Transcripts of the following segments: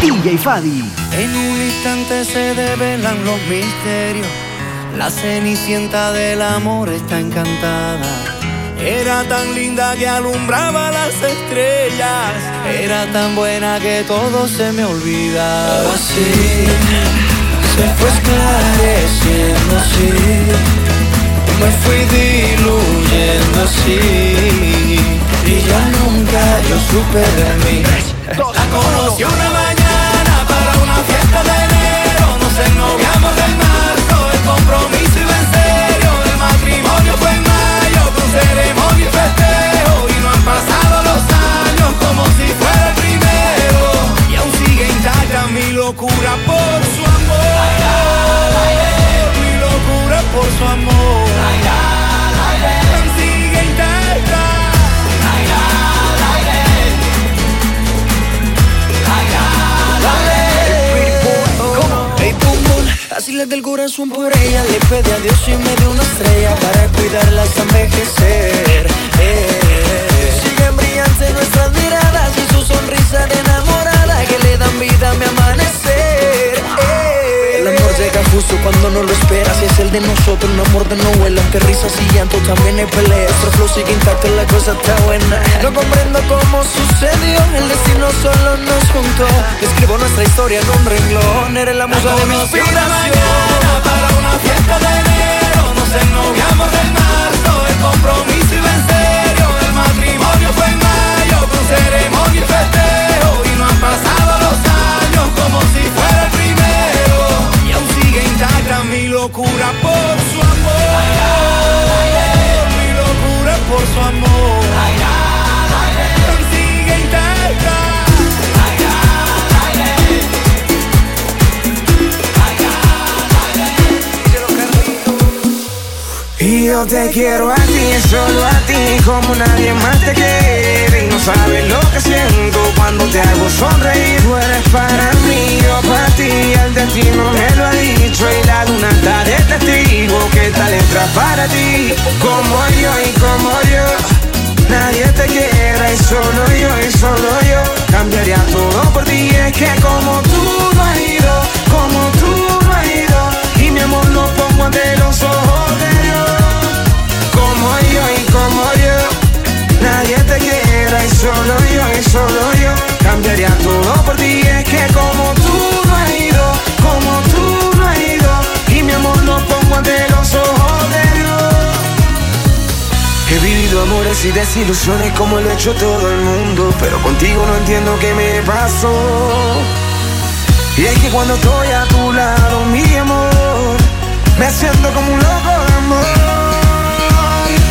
DJ Fadi. En un instante se develan los misterios. La cenicienta del amor está encantada. Era tan linda que alumbraba las estrellas. Era tan buena que todo se me olvidaba. Así se fue esclareciendo así. Me fui diluyendo así. Y ya nunca yo supe de mí. La conocí una mañana locura por su amor. Mi locura por su amor. Aún sigue intacta. Así le del corazón por ella Le pedí a Dios y me dio una estrella Para cuidarla hasta envejecer eh. Siguen brillantes nuestras miradas Y su sonrisa de enamorada Que le dan vida a mi eh. Justo cuando no lo esperas. Y es el de nosotros, un amor de novela Aunque risas y llanto también hay peleas. Nuestro flow sigue intacto, la cosa está buena. No comprendo cómo sucedió. El destino solo nos juntó. Escribo nuestra historia en un renglón. Eres la musa de mi inspiración. para una fiesta de enero. Nos ennoviamos en marzo. El compromiso iba en serio. El matrimonio fue en mayo Con ceremonia y festejo. Y no han pasado los años Como si fuera el intacta mi locura por su amor. Mi locura por su amor. Aún sigue intacta Y yo te quiero a ti, solo a ti, como nadie más te quiere. Y no sabes lo que siento cuando te hago sonreír. Tú eres para mí, yo para ti, el destino me lo ha dicho. Y la luna está de testigo que esta letra para ti. Como yo y como yo, nadie te quiera. Y solo yo y solo yo, cambiaría todo por ti. Es que como tú no has ido, como tú no has ido. Y mi amor lo pongo ante los ojos. Como yo y como yo, nadie te quiera y solo yo y solo yo cambiaría todo por ti. Es que como tú no has ido, como tú no has ido, y mi amor lo pongo ante los ojos de Dios. He vivido amores y desilusiones como lo ha hecho todo el mundo, pero contigo no entiendo qué me pasó. Y es que cuando estoy a tu lado, mi amor, me siento como un loco de amor.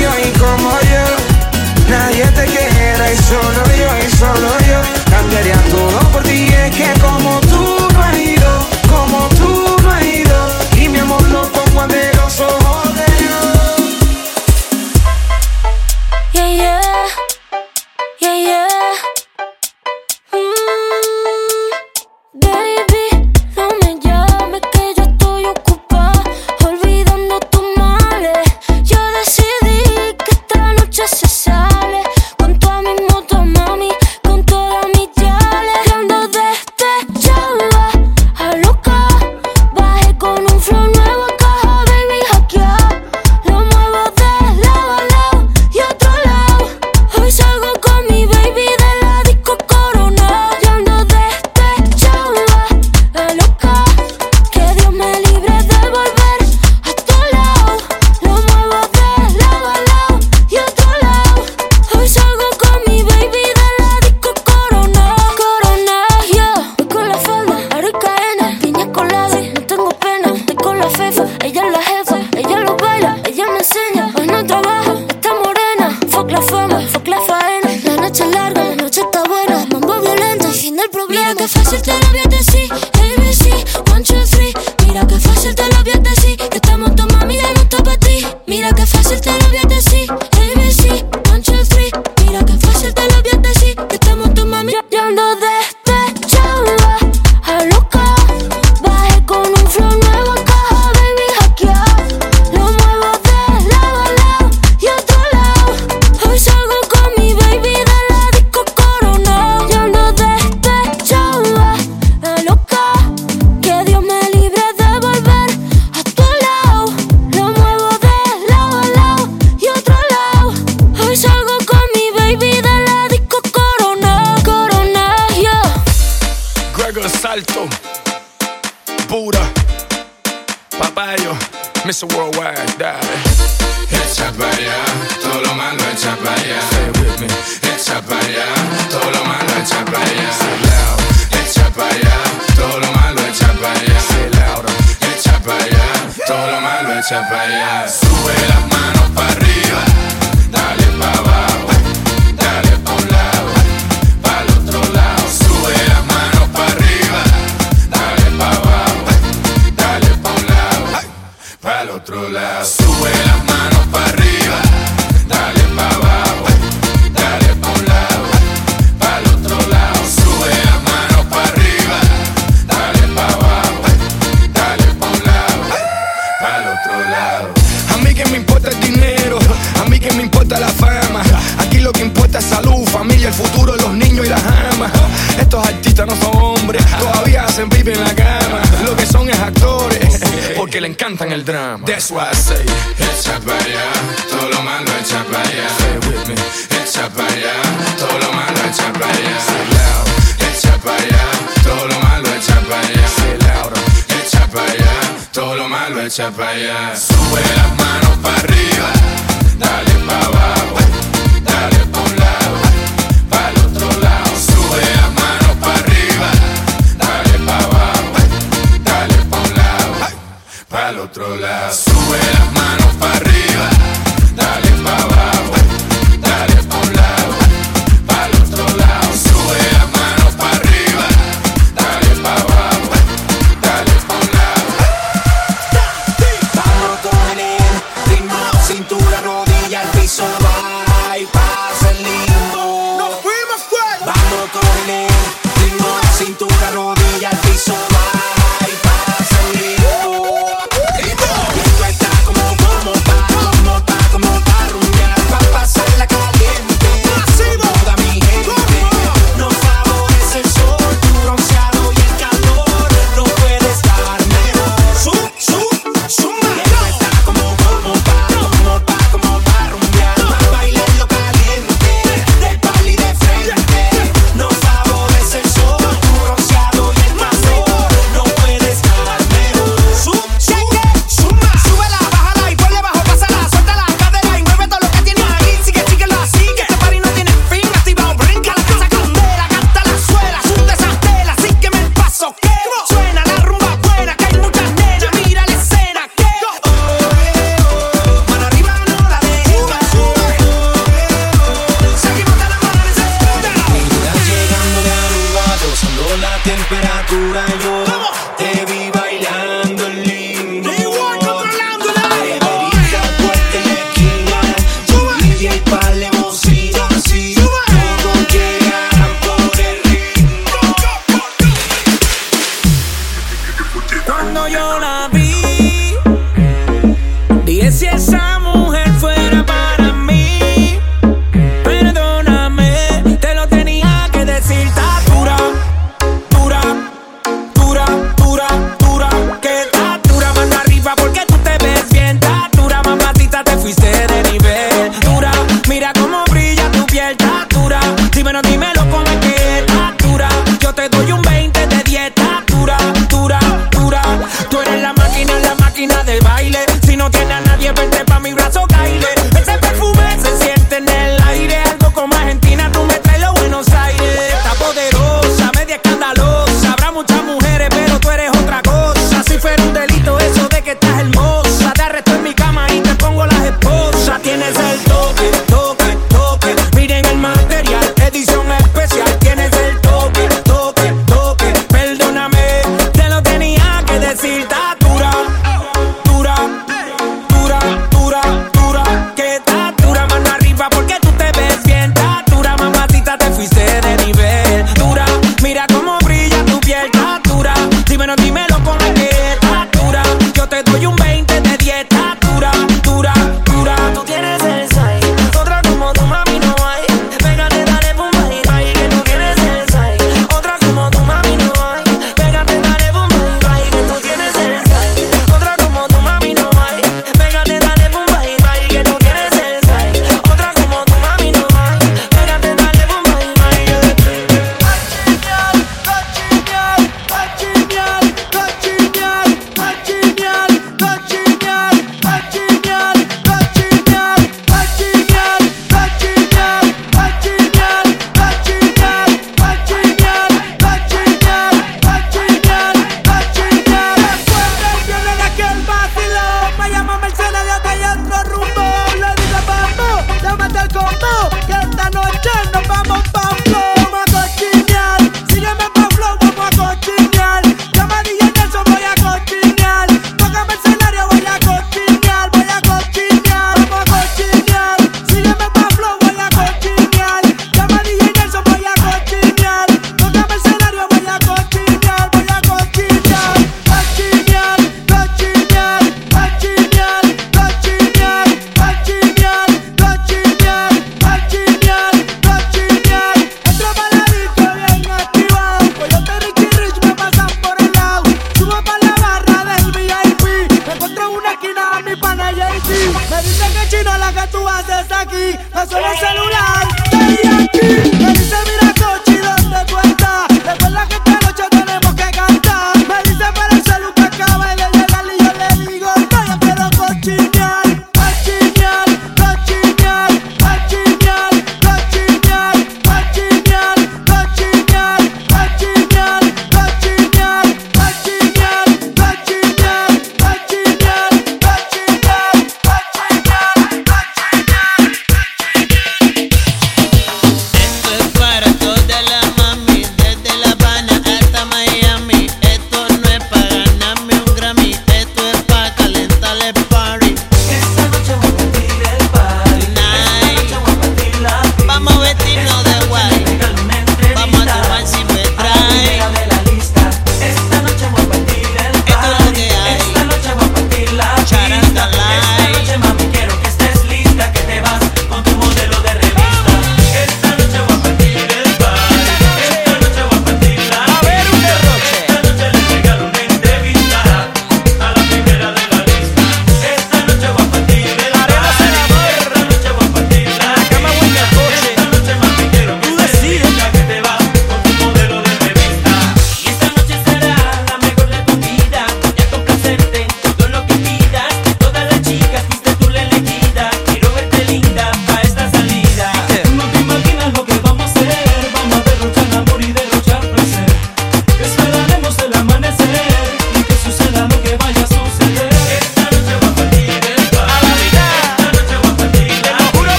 y como yo. Nadie te quiera y solo yo y solo yo. Cambiaría todo por ti Es que como tú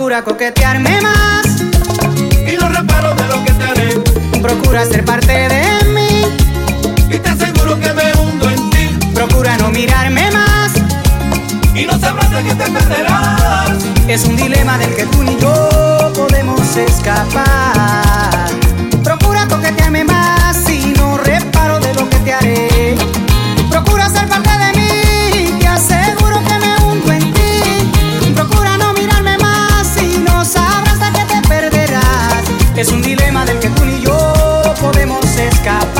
Procura coquetearme más. Y no reparo de lo que te haré. Procura ser parte de mí. Y te aseguro que me hundo en ti. Procura no mirarme más. Y no sabrás de qué te perderás. Es un dilema del que tú ni yo podemos escapar. Procura coquetearme más y no reparo de lo que te haré. escapar.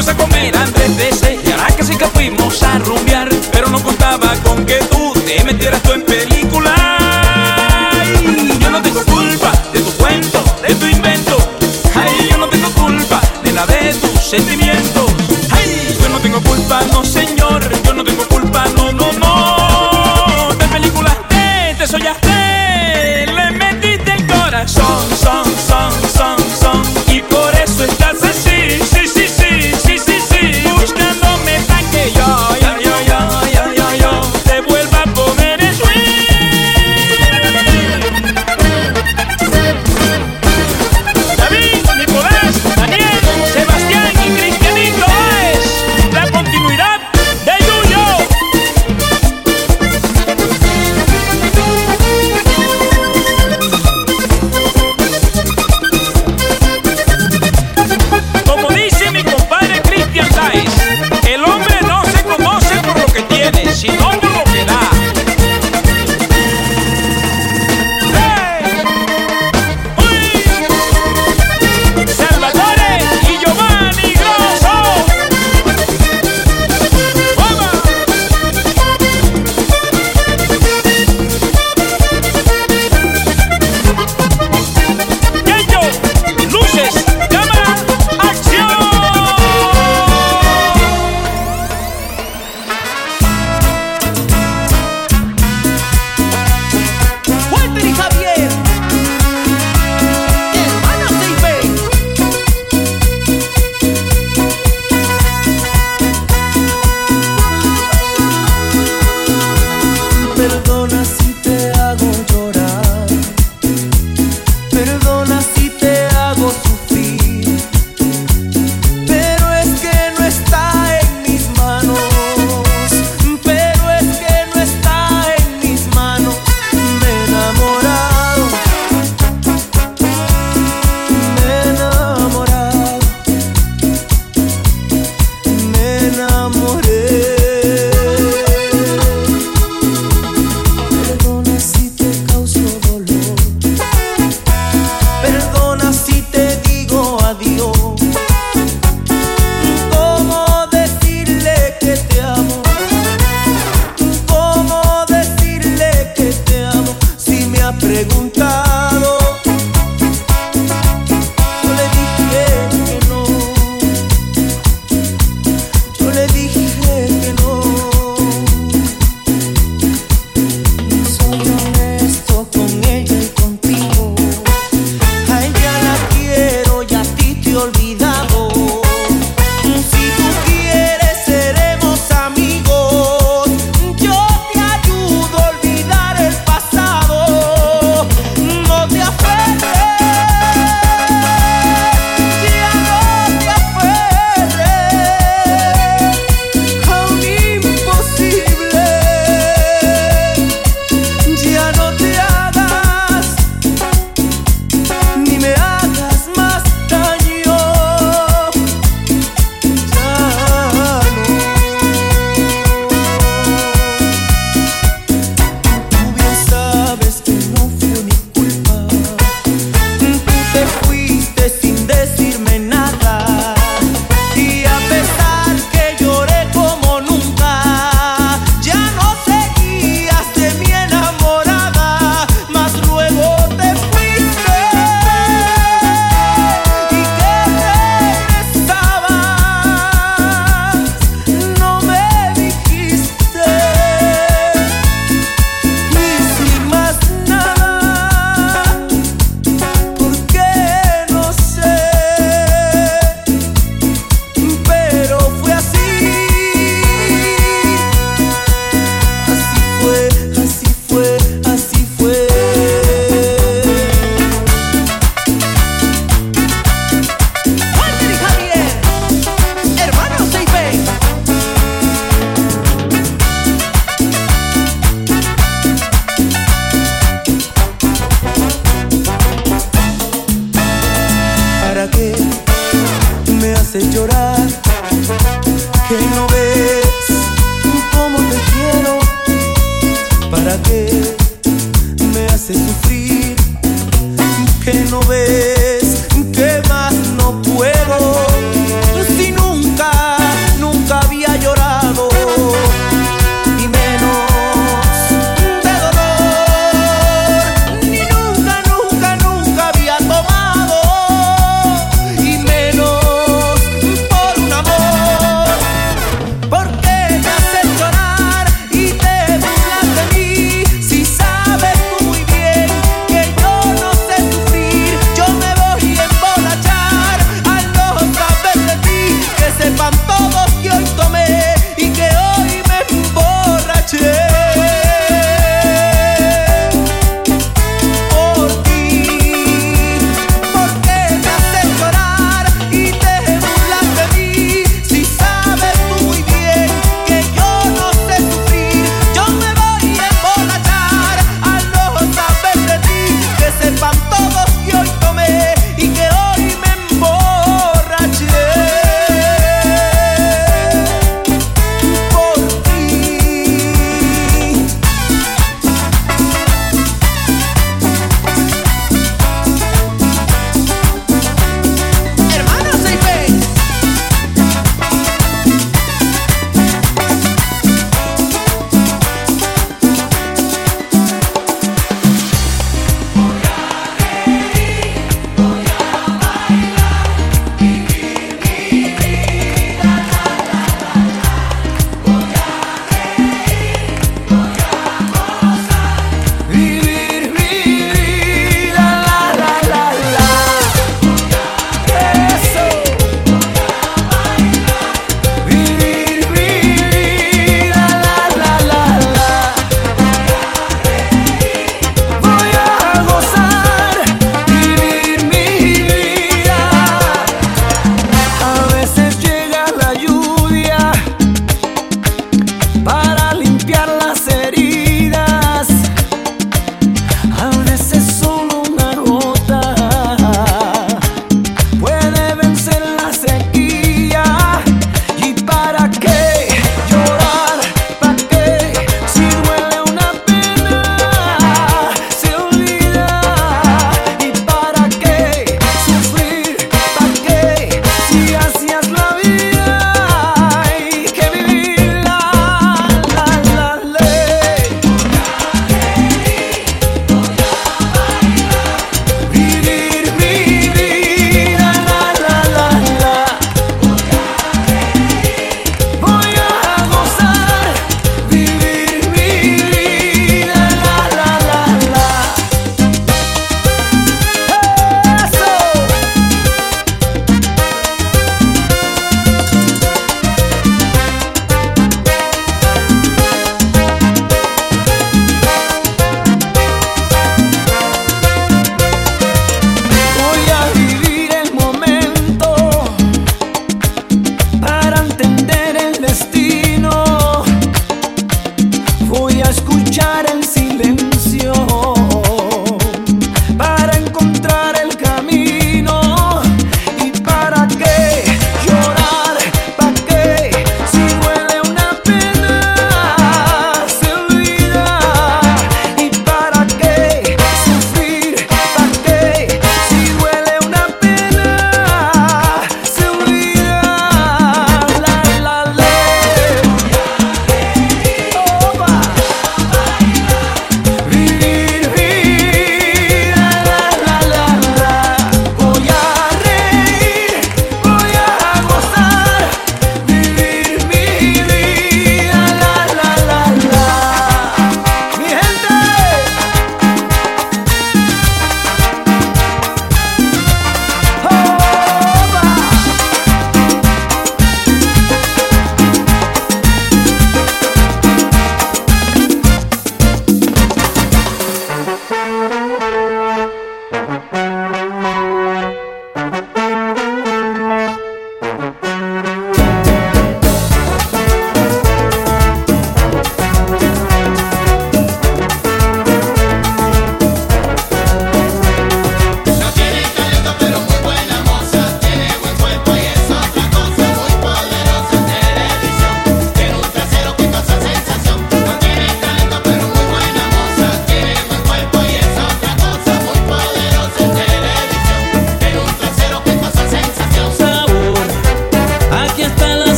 fuimos a comer antes de ese Y ahora que sí que fuimos a rumbear Pero no contaba con que tú te metieras tú en película. Ay, yo no tengo culpa de tu cuento, de tu invento. Ay, yo no tengo culpa de la de tus sentimientos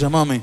igreja, amém?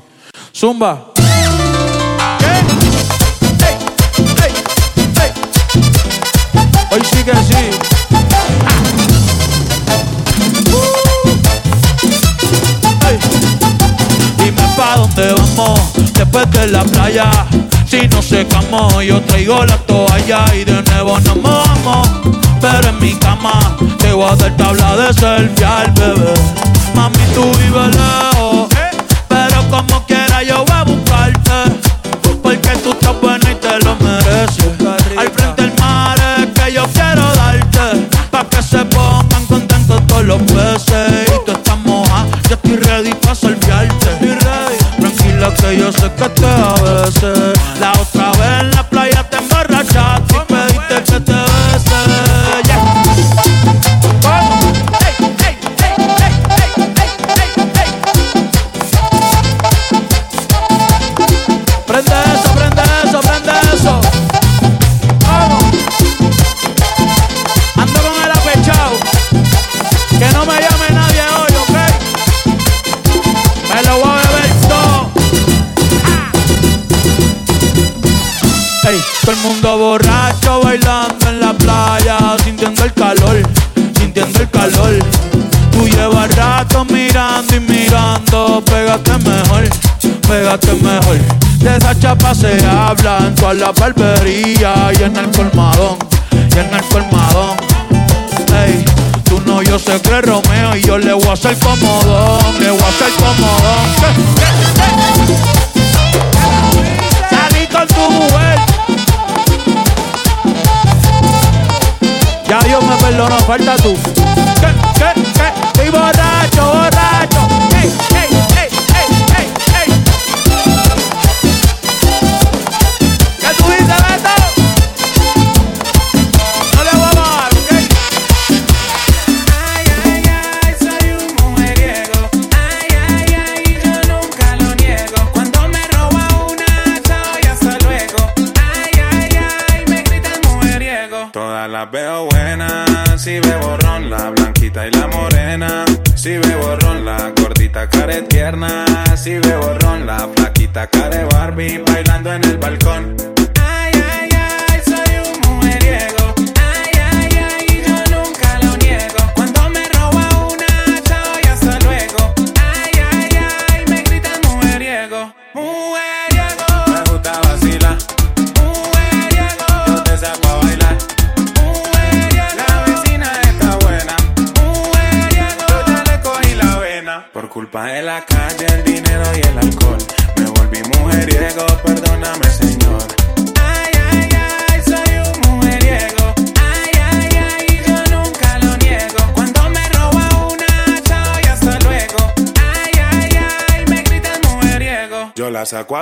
la barbería y en el colmadón, y en el colmadón. Ey, tú no, yo se cree Romeo y yo le voy a hacer comodón, le voy a hacer comodón. Salí con tu mujer. Ya Dios me perdonó, falta tú. ça, quoi?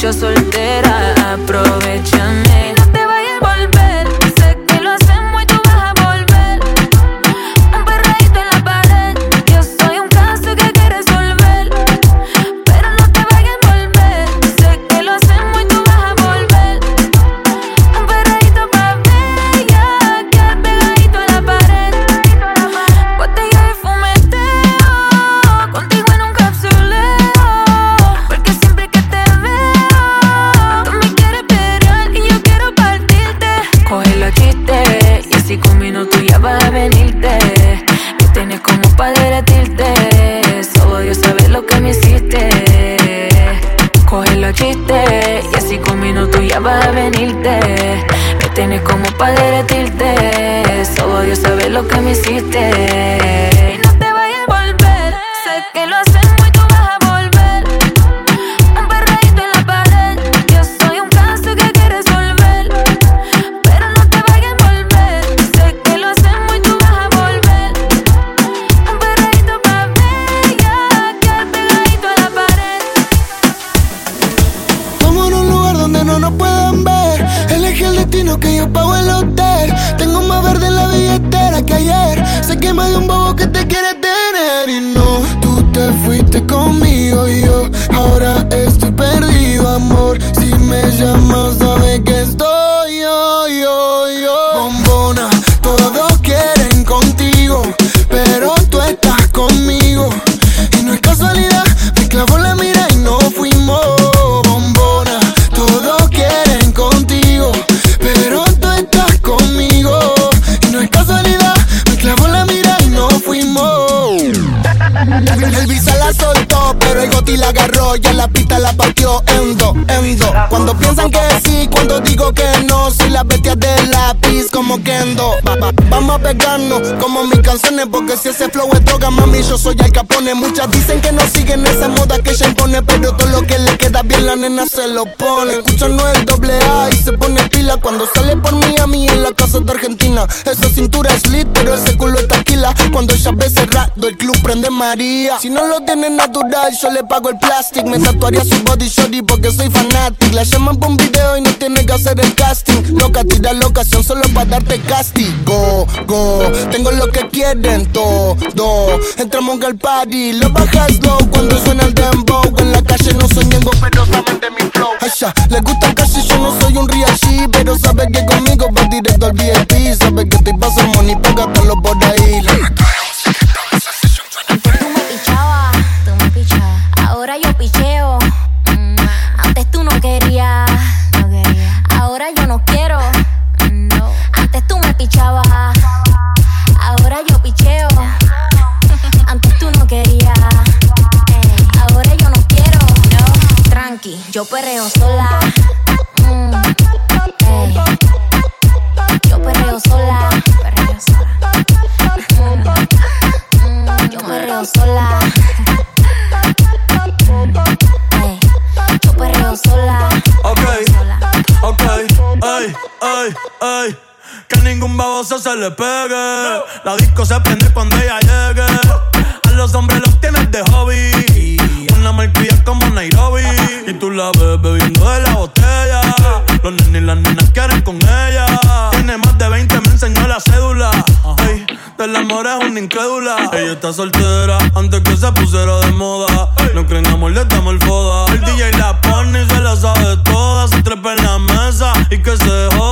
mucho soltera, aprovecha ese flow es droga, mami, yo soy el capone. Muchas dicen que no siguen esa moda que ella impone, pero todo lo que le queda bien la nena se lo pone. Escuchando el doble A y se pone pila cuando sale por Miami en la casa de Argentina. Esa cintura es lit, pero ese culo es Cuando ella ve cerrado, el club prende María. Si no lo tiene natural, yo le pago el plástico. Me tatuaría su body shorty porque soy fanático. La llaman por un video y no tiene que hacer el casting. Loca, tira la ocasión solo para darte castigo. Go, tengo lo que quieren todo. Entramos al party, lo bajas low cuando suena el dembow. En la calle no soy ñengo, pero saben mi flow. Ay, ya, les gusta el yo no soy un real gastarlo por ahí. Le pegue. La disco se prende cuando ella llegue. A los hombres los tienes de hobby. Una marquilla como Nairobi. Y tú la ves bebiendo de la botella. Los nenes y las nenas quieren con ella. Tiene más de 20, me enseñó la cédula. Ey, del amor es una incrédula. Ella está soltera antes que se pusiera de moda. No creen amor, le damos el foda. El DJ la pone y se la sabe toda. Se trepa en la mesa y que se joda.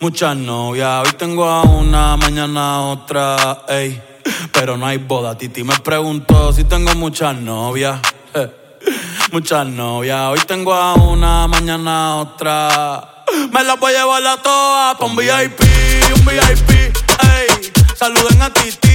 muchas novias. Hoy tengo a una, mañana otra, ey. Pero no hay boda. Titi me preguntó si tengo muchas novias. Muchas novias. Hoy tengo a una, mañana otra. Me las voy a llevar a todas un VIP, un VIP, ey. Saluden a Titi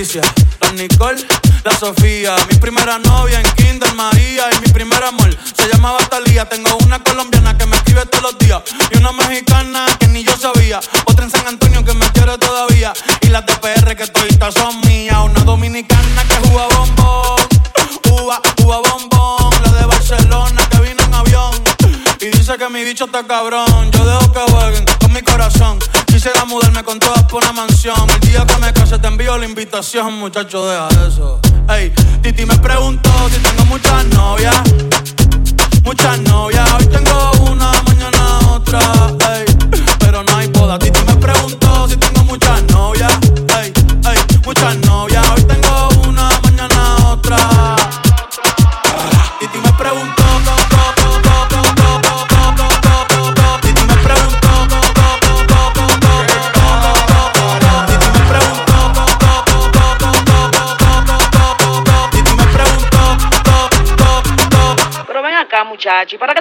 La Nicole, la Sofía. Mi primera novia en Kinder María. Y mi primer amor se llamaba Talía. Tengo una colombiana que me escribe todos los días. Y una mexicana que ni yo sabía. Otra en San Antonio que me quiere todavía. Y las de PR que todavía son mías. Una dominicana que juega bombón. Uva, uva bombón. La de Barcelona que vino en avión. Y dice que mi bicho está cabrón habitación, muchacho, deja eso. Ey, Titi me preguntó si tengo muchas novias. Muchas novias, hoy tengo una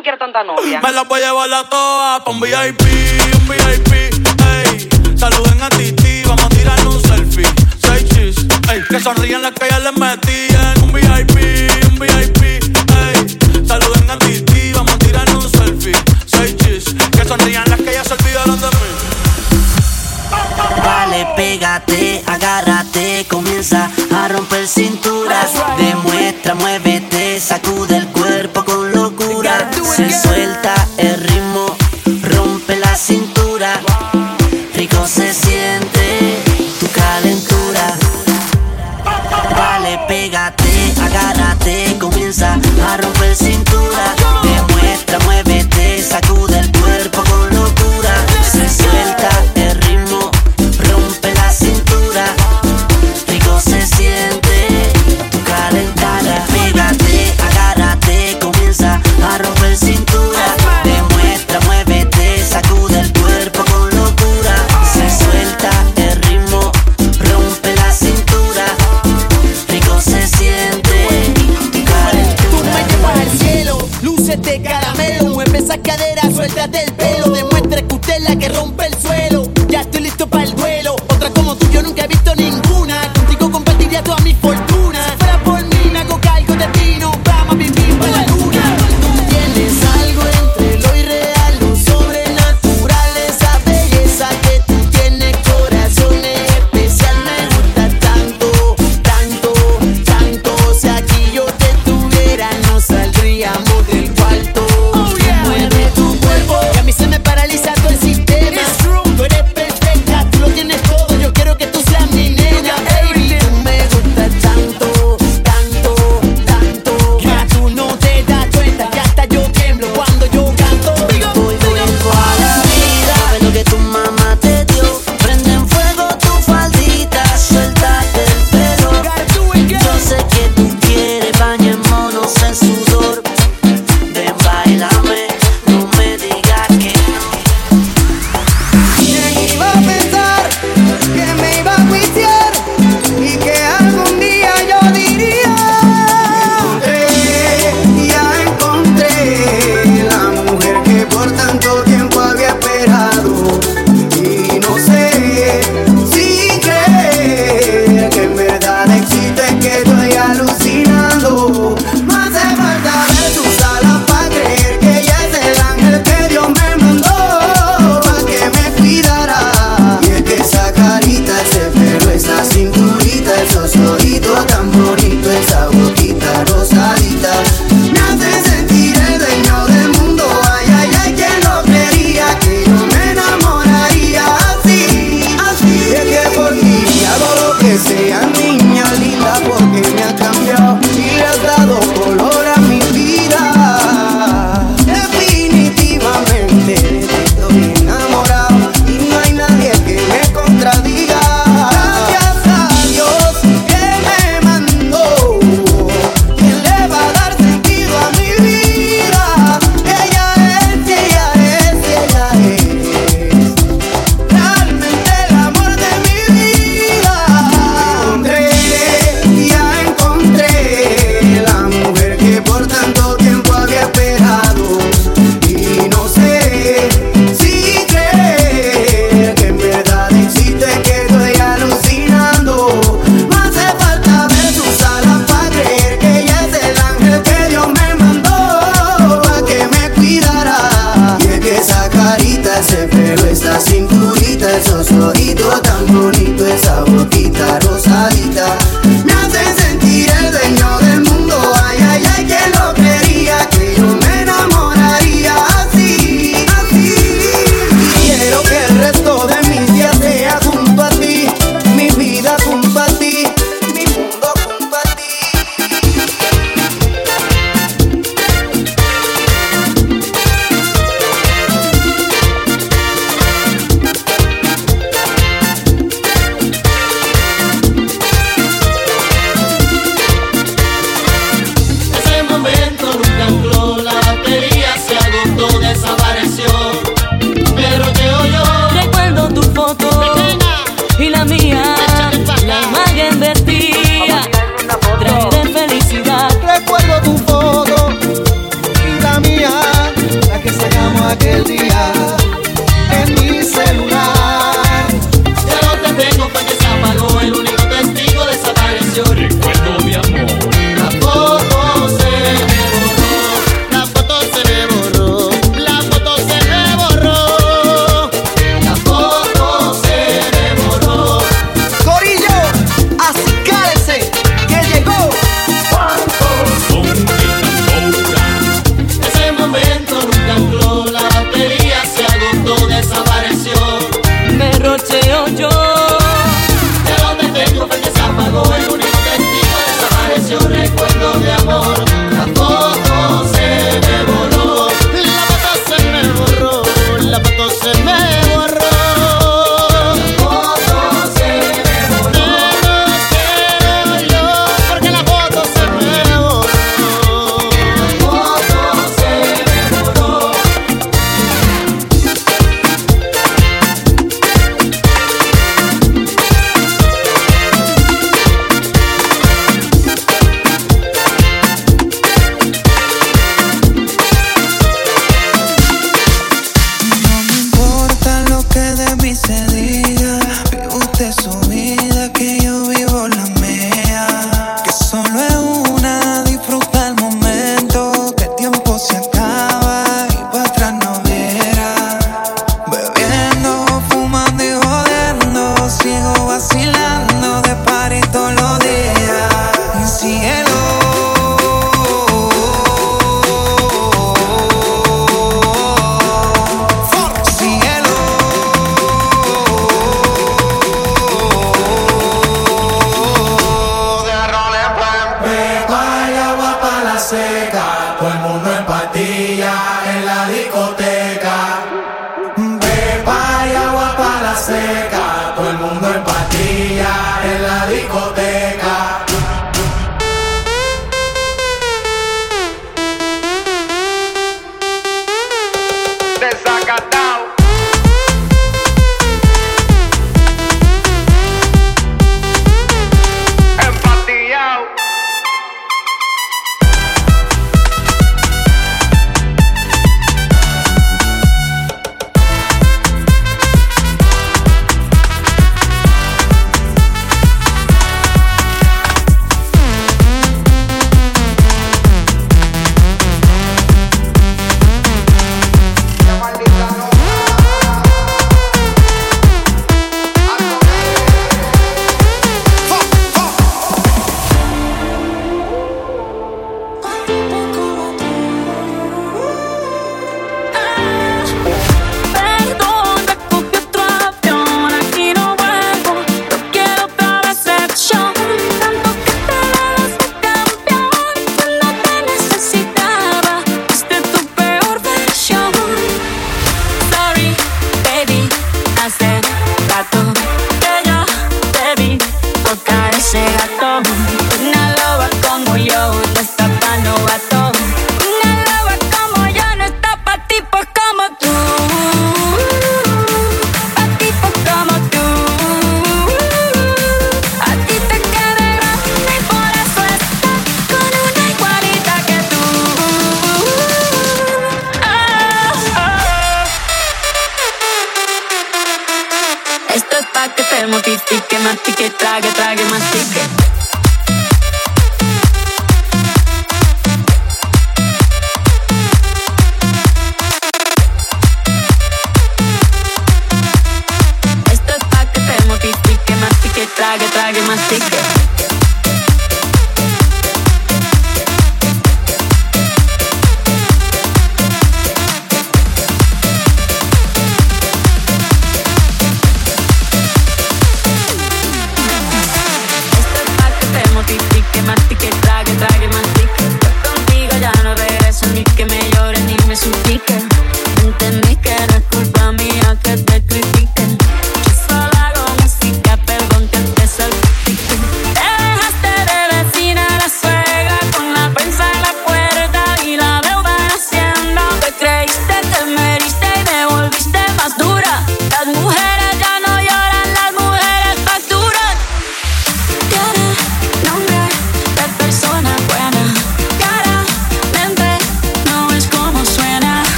tú quieres tanta novia? Me las voy a llevar a todas pa' un VIP, un VIP, ey. Saluden a Titi, vamos a tirar un selfie. Seis chis, ey. Que sonríen las que ya les metí.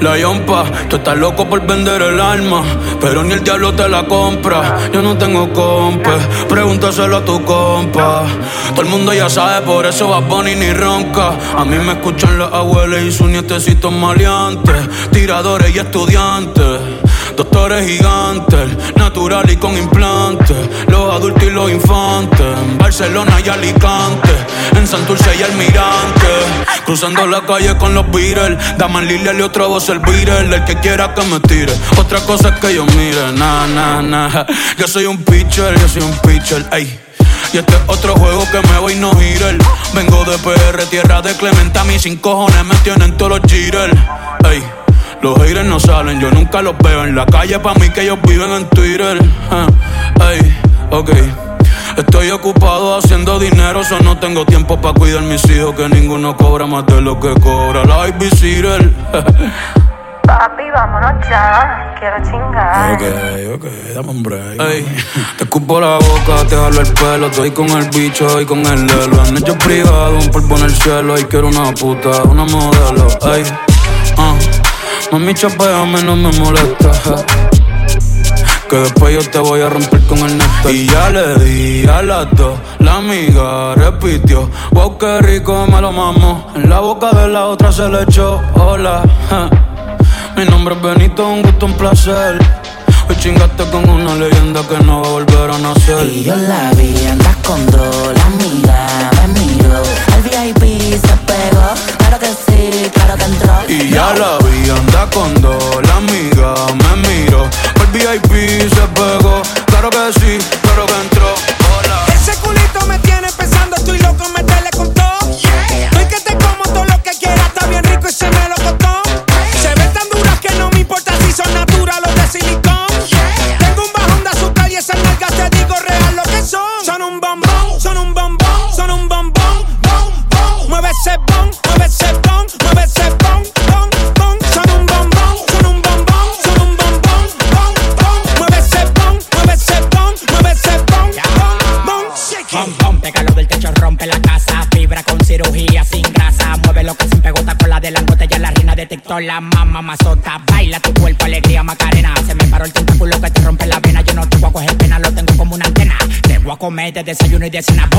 la yompa. Tú estás loco por vender el alma, pero ni el diablo te la compra. Yo no tengo compa, pregúntaselo a tu compa. Todo el mundo ya sabe, por eso va Bonnie ni ronca. A mí me escuchan las abuelas y sus nietecitos maleantes, tiradores y estudiantes. Doctores gigantes, natural y con implantes, los adultos y los infantes, en Barcelona y Alicante, en Santurce y Almirante. Cruzando la calle con los Beatles. Daman Lilial y otra voz el Beatle. El que quiera que me tire. Otra cosa es que yo mire. Na, na, na. Yo soy un pitcher, yo soy un pitcher. Ey. Y este es otro juego que me voy no girar. Vengo de PR, tierra de Clemente. A mí sin cojones me tienen todos los jitters. Ey. Los haters no salen, yo nunca los veo en la calle. Pa' mí que ellos viven en Twitter. Ah, Ey, ok. Estoy ocupado haciendo dinero, so no tengo tiempo para cuidar mis hijos. Que ninguno cobra más de lo que cobra la babysitter. Papi, vámonos ya. Quiero chingar. Ok, ok, dame un break. Ey, te escupo la boca, te jalo el pelo. Estoy con el bicho y con el lelo. Han hecho privado, un polvo en el cielo. Y quiero una puta, una modelo. Ey, ah, mami, chapeame, no me molesta. Que después yo te voy a romper con el néctar Y ya le di a las dos La amiga repitió Wow, qué rico me lo mamo En la boca de la otra se le echó Hola, ja. Mi nombre es Benito, un gusto, un placer Hoy chingaste con una leyenda que no va a volver a nacer Y yo la vi, andas con dos, la amiga me miró. El VIP se pegó, claro que sí, claro que entró. Y ya la vi, anda con dos Desayuno y de cena.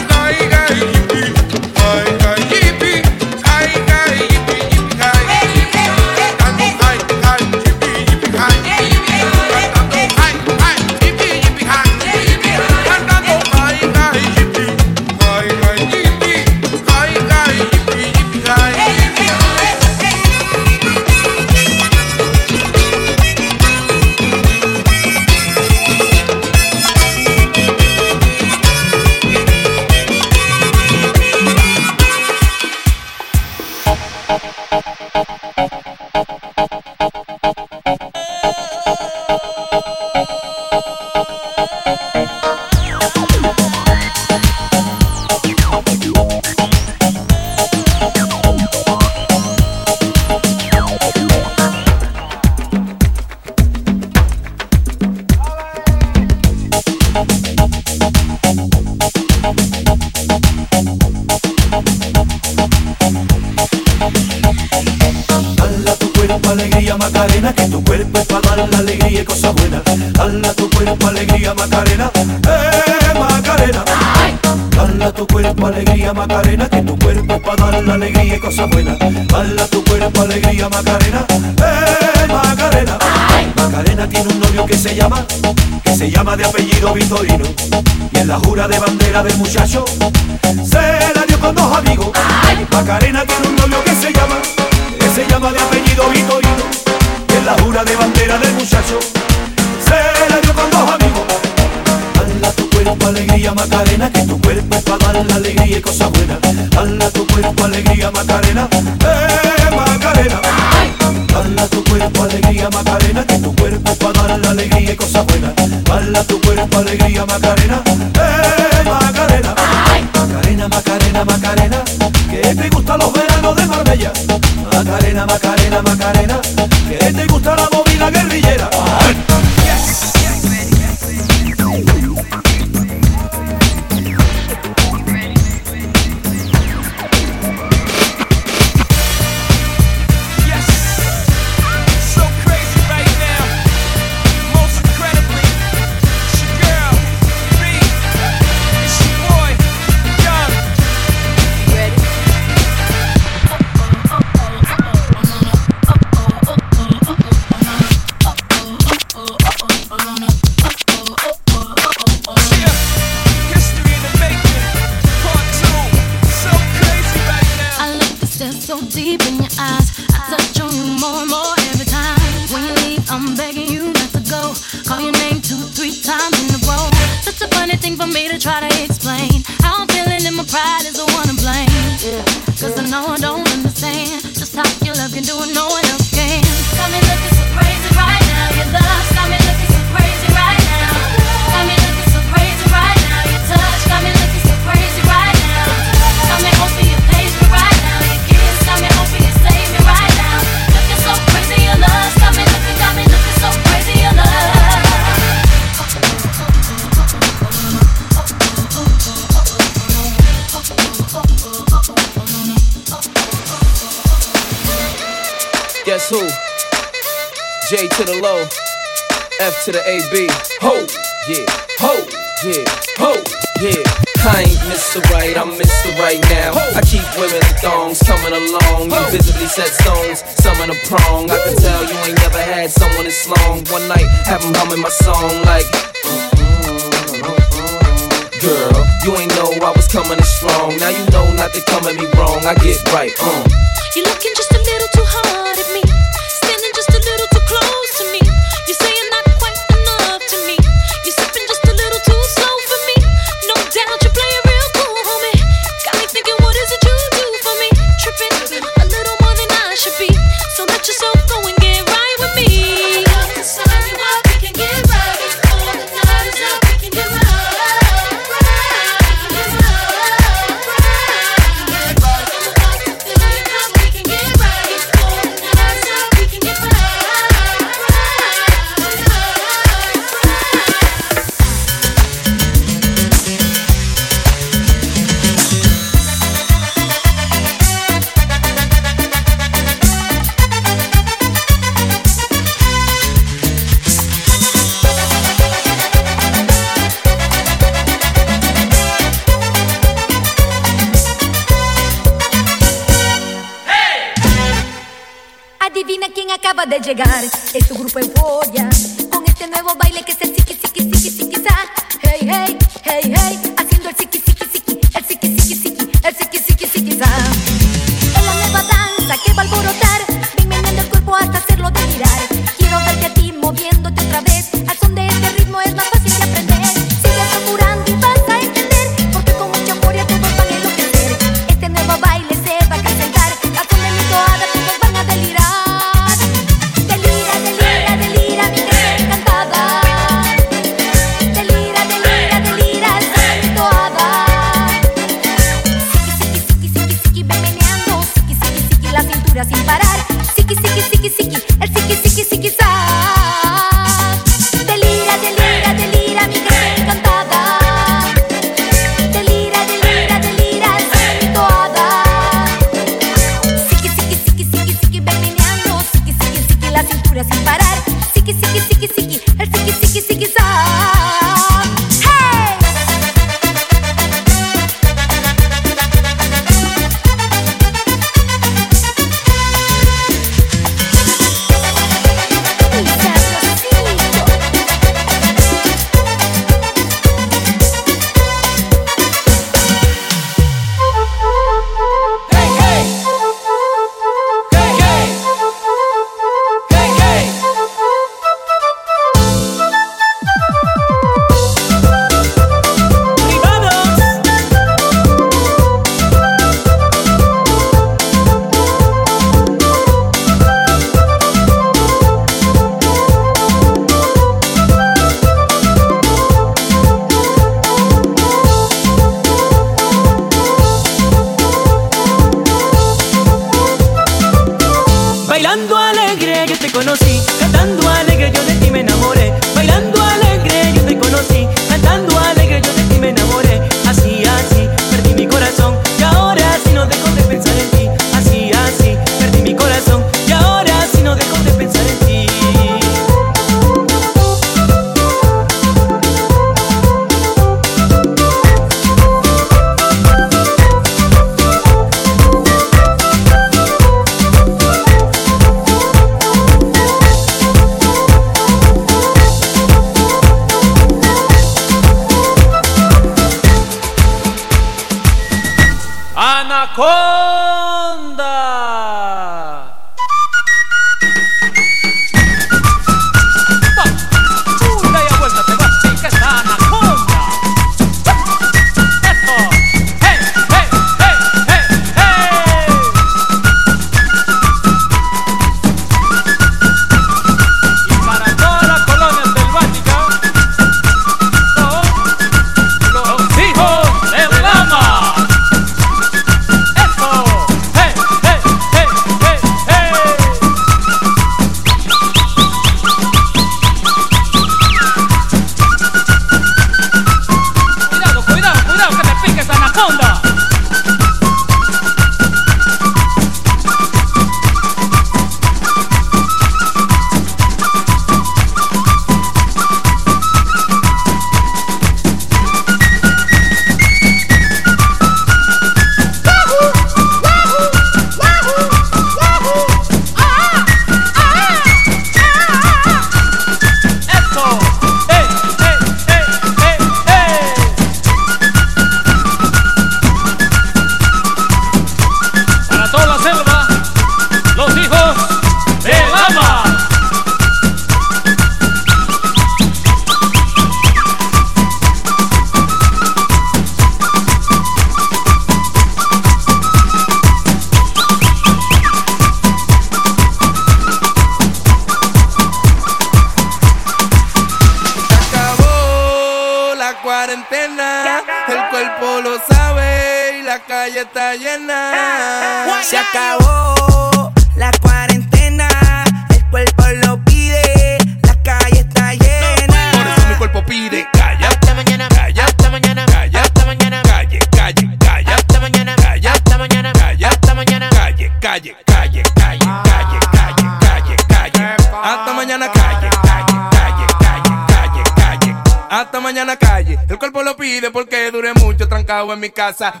Mi casa.